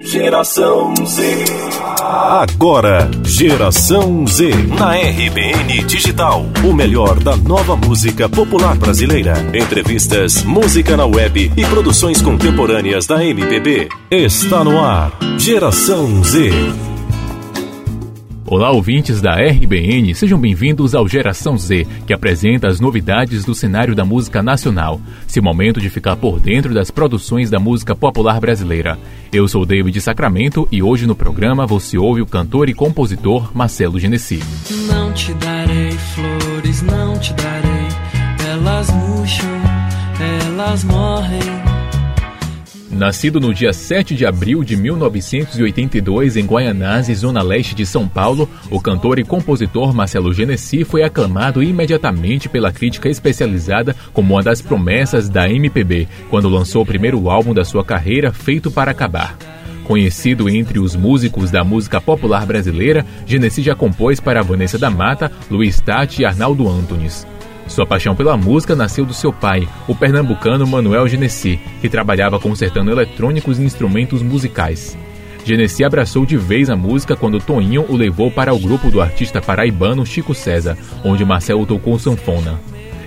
Geração Z. Agora, Geração Z. Na RBN Digital. O melhor da nova música popular brasileira. Entrevistas, música na web e produções contemporâneas da MPB. Está no ar. Geração Z. Olá, ouvintes da RBN, sejam bem-vindos ao Geração Z, que apresenta as novidades do cenário da música nacional. Seu momento de ficar por dentro das produções da música popular brasileira. Eu sou David Sacramento e hoje no programa você ouve o cantor e compositor Marcelo Genesi. Não te darei flores, não te darei, elas murcham, elas morrem. Nascido no dia 7 de abril de 1982 em Guaianazes, zona leste de São Paulo, o cantor e compositor Marcelo Genesi foi aclamado imediatamente pela crítica especializada como uma das promessas da MPB, quando lançou o primeiro álbum da sua carreira, Feito para Acabar. Conhecido entre os músicos da música popular brasileira, Genesi já compôs para Vanessa da Mata, Luiz Tati e Arnaldo Antunes. Sua paixão pela música nasceu do seu pai, o pernambucano Manuel Genesi, que trabalhava consertando eletrônicos e instrumentos musicais. Genesi abraçou de vez a música quando Toninho o levou para o grupo do artista paraibano Chico César, onde Marcelo tocou sanfona.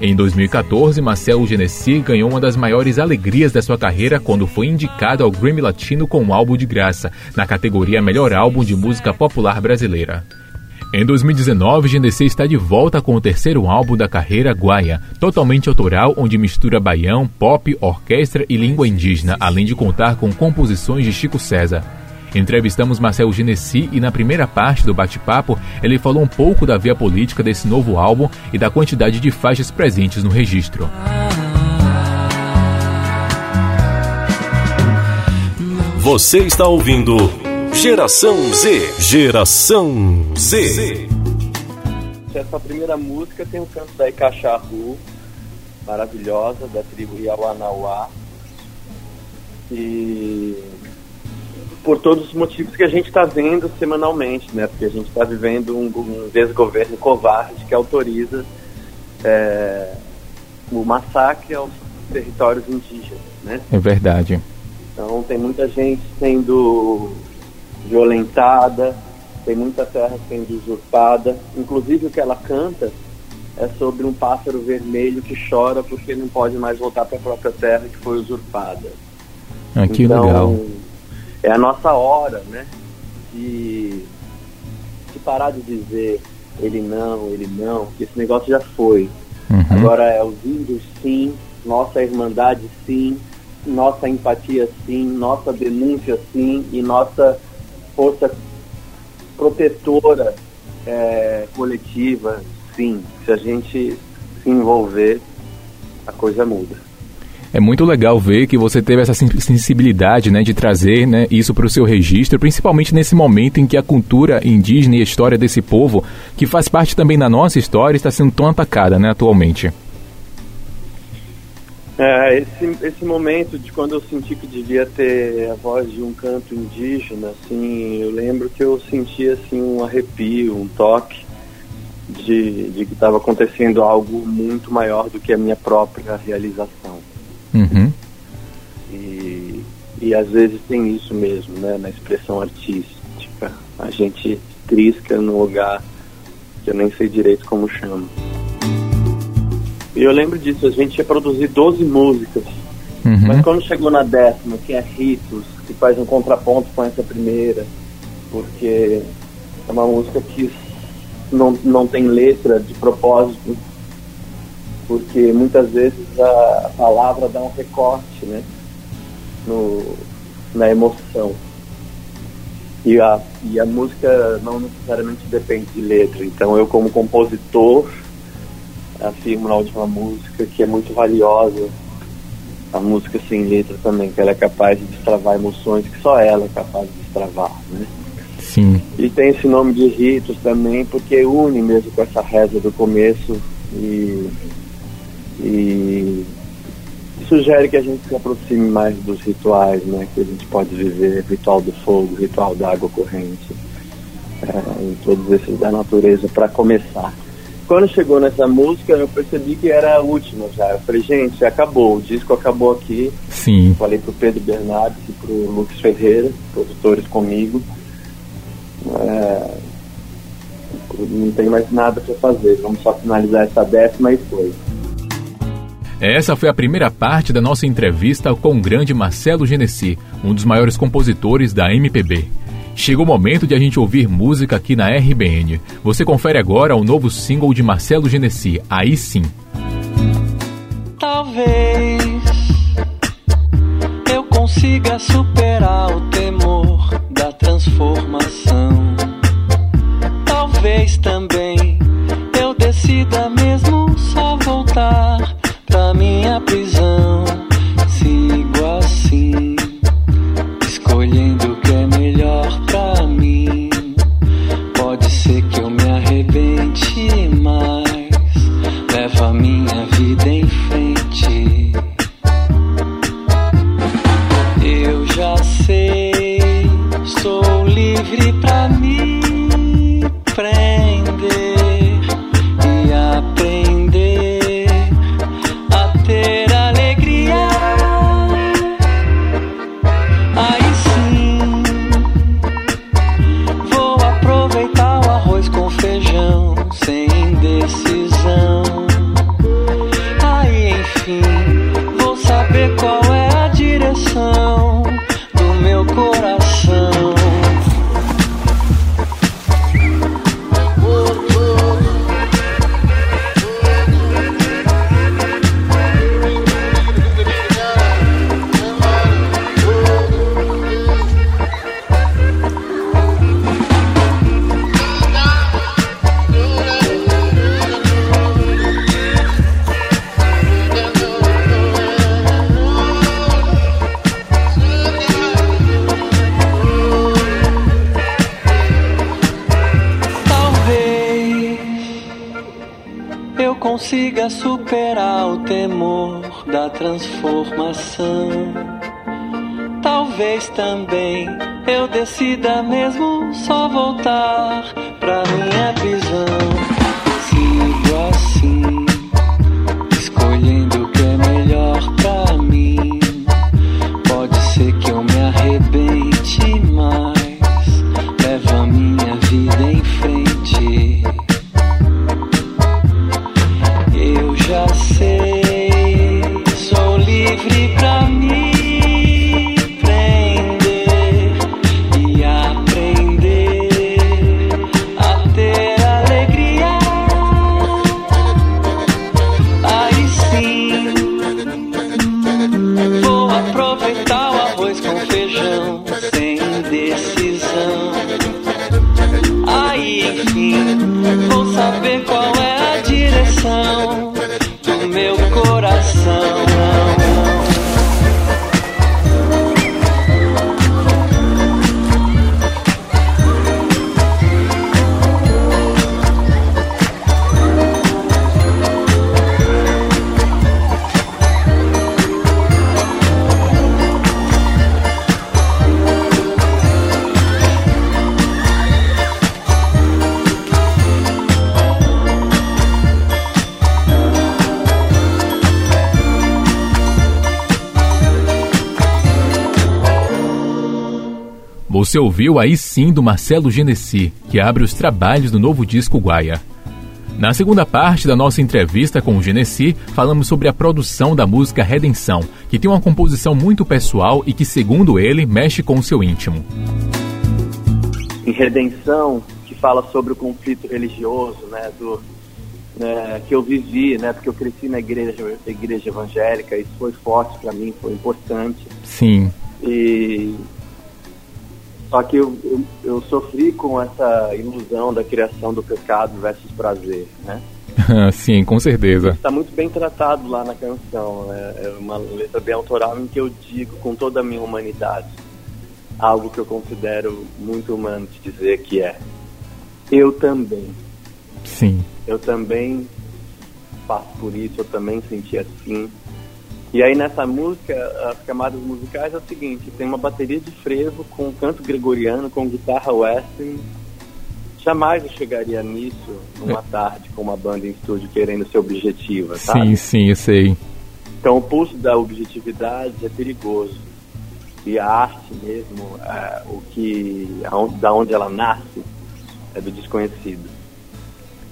Em 2014, Marcelo Genesi ganhou uma das maiores alegrias da sua carreira quando foi indicado ao Grammy Latino com um álbum de graça, na categoria Melhor Álbum de Música Popular Brasileira. Em 2019, GNC está de volta com o terceiro álbum da carreira Guaia, totalmente autoral, onde mistura baião, pop, orquestra e língua indígena, além de contar com composições de Chico César. Entrevistamos Marcel Genesi e na primeira parte do bate-papo ele falou um pouco da via política desse novo álbum e da quantidade de faixas presentes no registro. Você está ouvindo Geração Z. Geração Z. Essa primeira música tem o canto da Icacharru, maravilhosa, da tribo Iauanauá. E por todos os motivos que a gente está vendo semanalmente, né? Porque a gente está vivendo um, um desgoverno covarde que autoriza é, o massacre aos territórios indígenas, né? É verdade. Então tem muita gente sendo violentada, tem muita terra sendo usurpada. Inclusive o que ela canta é sobre um pássaro vermelho que chora porque não pode mais voltar para a própria terra que foi usurpada. Ah, que então, legal. É a nossa hora, né? De, de parar de dizer ele não, ele não, que esse negócio já foi. Uhum. Agora é os índios sim, nossa irmandade sim, nossa empatia sim, nossa denúncia sim e nossa força protetora é, coletiva, sim. Se a gente se envolver, a coisa muda. É muito legal ver que você teve essa sensibilidade né, de trazer né, isso para o seu registro, principalmente nesse momento em que a cultura indígena e a história desse povo, que faz parte também da nossa história, está sendo tão atacada né, atualmente. É, esse, esse momento de quando eu senti que devia ter a voz de um canto indígena, assim, eu lembro que eu senti assim um arrepio, um toque de, de que estava acontecendo algo muito maior do que a minha própria realização. Uhum. E, e às vezes tem isso mesmo, né, na expressão artística. A gente trisca no lugar que eu nem sei direito como chama. E eu lembro disso, a gente ia produzir 12 músicas. Uhum. Mas quando chegou na décima, que é Ritos, que faz um contraponto com essa primeira, porque é uma música que não, não tem letra de propósito, porque muitas vezes a palavra dá um recorte né, no, na emoção. E a, e a música não necessariamente depende de letra. Então eu como compositor afirmo na última música que é muito valiosa a música sem letra também, que ela é capaz de destravar emoções que só ela é capaz de destravar, né? Sim. E tem esse nome de ritos também, porque une mesmo com essa reza do começo e, e sugere que a gente se aproxime mais dos rituais, né? Que a gente pode viver, ritual do fogo, ritual da água corrente, é, e todos esses da natureza para começar. Quando chegou nessa música, eu percebi que era a última já. Eu falei, gente, acabou, o disco acabou aqui. Sim. Falei pro Pedro Bernardes e pro Lucas Ferreira, produtores comigo. É, não tem mais nada para fazer, vamos só finalizar essa décima e foi. Essa foi a primeira parte da nossa entrevista com o grande Marcelo Genesi, um dos maiores compositores da MPB. Chegou o momento de a gente ouvir música aqui na RBN. Você confere agora o novo single de Marcelo Genesi, Aí Sim. Talvez eu consiga superar o temor da transformação. Talvez também eu decida mesmo só voltar pra minha prisão. Consiga superar o temor da transformação. Talvez também eu decida mesmo só voltar pra minha prisão. Vou saber qual é a direção Você ouviu aí sim do Marcelo Genesi, que abre os trabalhos do novo disco Guaia. Na segunda parte da nossa entrevista com o Genesi, falamos sobre a produção da música Redenção, que tem uma composição muito pessoal e que, segundo ele, mexe com o seu íntimo. Em Redenção, que fala sobre o conflito religioso, né, do, né, que eu vivi, né, porque eu cresci na igreja, igreja evangélica, isso foi forte para mim, foi importante. Sim. E só que eu, eu, eu, sofri com essa ilusão da criação do pecado versus prazer, né? Sim, com certeza. Está muito bem tratado lá na canção. Né? É uma letra bem autoral em que eu digo com toda a minha humanidade algo que eu considero muito humano de dizer que é eu também. Sim. Eu também passo por isso, eu também senti assim. E aí nessa música, as camadas musicais é o seguinte, tem uma bateria de frevo com canto gregoriano, com guitarra western, jamais eu chegaria nisso numa é. tarde com uma banda em estúdio querendo ser objetiva, sabe? Sim, sim, eu sei. Então o pulso da objetividade é perigoso. E a arte mesmo, é, o que, da onde ela nasce, é do desconhecido.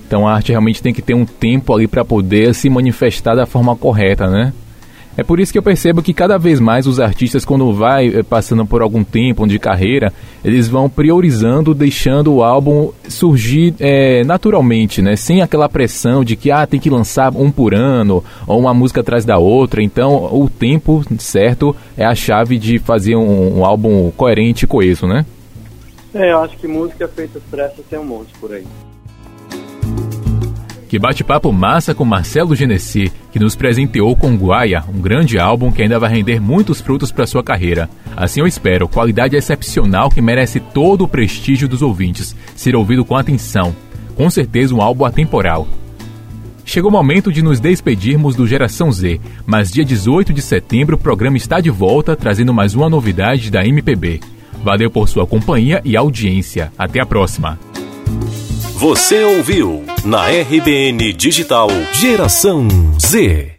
Então a arte realmente tem que ter um tempo ali para poder se manifestar da forma correta, né? É por isso que eu percebo que cada vez mais os artistas, quando vai eh, passando por algum tempo de carreira, eles vão priorizando, deixando o álbum surgir é, naturalmente, né? Sem aquela pressão de que ah, tem que lançar um por ano, ou uma música atrás da outra. Então, o tempo certo é a chave de fazer um, um álbum coerente e coeso, né? É, eu acho que música feita pressa tem um monte por aí. Que bate-papo massa com Marcelo Genesi, que nos presenteou com Guaia, um grande álbum que ainda vai render muitos frutos para sua carreira. Assim eu espero, qualidade excepcional que merece todo o prestígio dos ouvintes, ser ouvido com atenção. Com certeza um álbum atemporal. Chegou o momento de nos despedirmos do Geração Z, mas dia 18 de setembro o programa está de volta trazendo mais uma novidade da MPB. Valeu por sua companhia e audiência. Até a próxima. Você ouviu na RBN Digital Geração Z.